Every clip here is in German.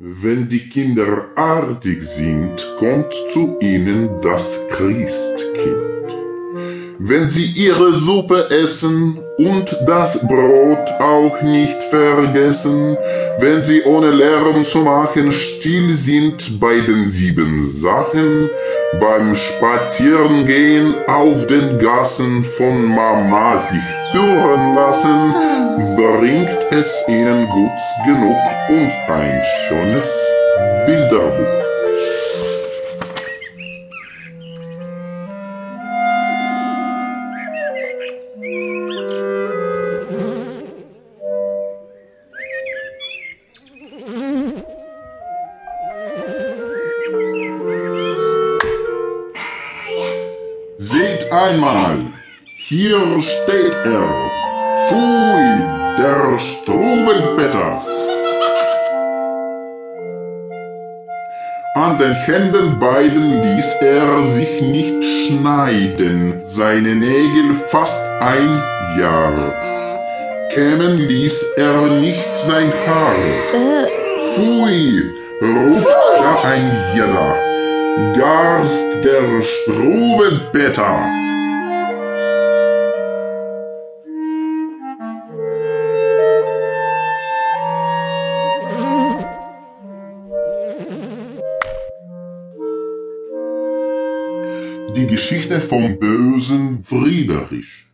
Wenn die Kinder artig sind, kommt zu ihnen das Christkind. Wenn sie ihre Suppe essen und das Brot auch nicht vergessen, wenn sie ohne Lärm zu machen still sind bei den sieben Sachen, beim Spazierengehen auf den Gassen von Mama sich führen lassen, bringt es ihnen gut genug und ein schönes Bilderbuch. Seht einmal, hier steht er. Pfui, der Struwelpeter. An den Händen beiden ließ er sich nicht schneiden, seine Nägel fast ein Jahr. Kämen ließ er nicht sein Haar. Pfui, ruft da ein jeder. Garst der Struwelpeter. Die Geschichte vom bösen Friedrich.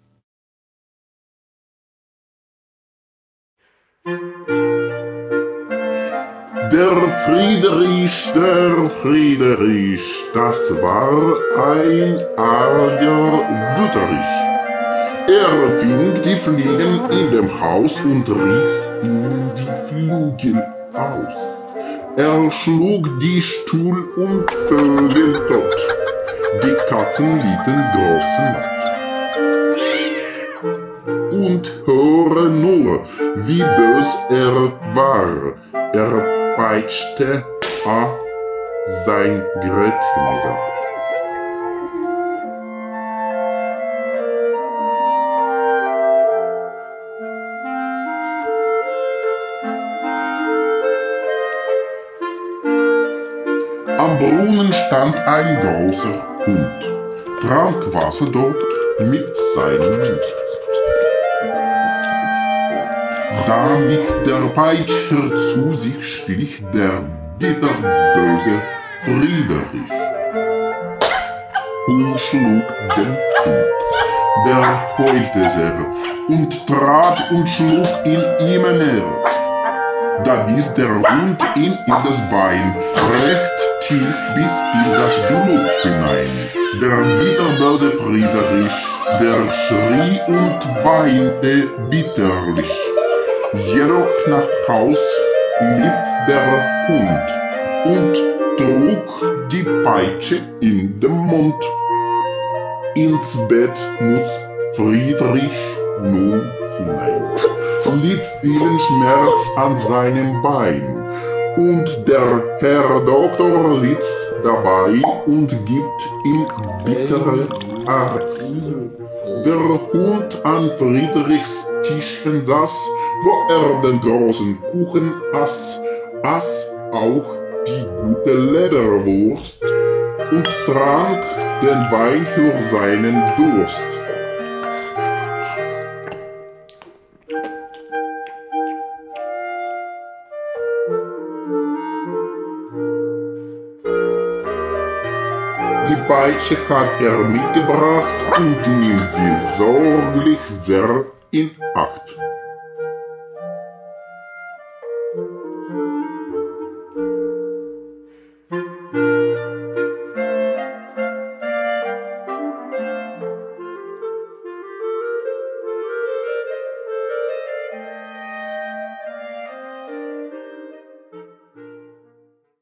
Der Friedrich, der Friedrich, das war ein arger Wüterich. Er fing die Fliegen in dem Haus und riss ihnen die Flügel aus. Er schlug die Stuhl und Vögel tot. Die Katzen liefen großen Leid. Und höre nur, wie bös er war. Er peitschte a sein Gretchen. Am Brunnen stand ein großer Hund, trank Wasser dort mit seinem Mund. Da mit der Peitsche zu sich schlich der bitterböse Friedrich und schlug den Hund. Der heulte sehr und trat und schlug ihn immer näher. Da biss der Hund ihn in das Bein, recht tief bis in das Blut hinein. Der bitterböse Friedrich, der schrie und weinte bitterlich. Jedoch nach Haus lief der Hund und trug die Peitsche in den Mund. Ins Bett muss Friedrich nun hinein. Litt vielen Schmerz an seinem Bein und der Herr Doktor sitzt dabei und gibt ihm bittere Arzt. Der Hund an Friedrichs Tischchen saß, wo er den großen Kuchen aß, aß auch die gute Lederwurst und trank den Wein für seinen Durst. Peitsche hat er mitgebracht und nimmt sie sorglich sehr in Acht.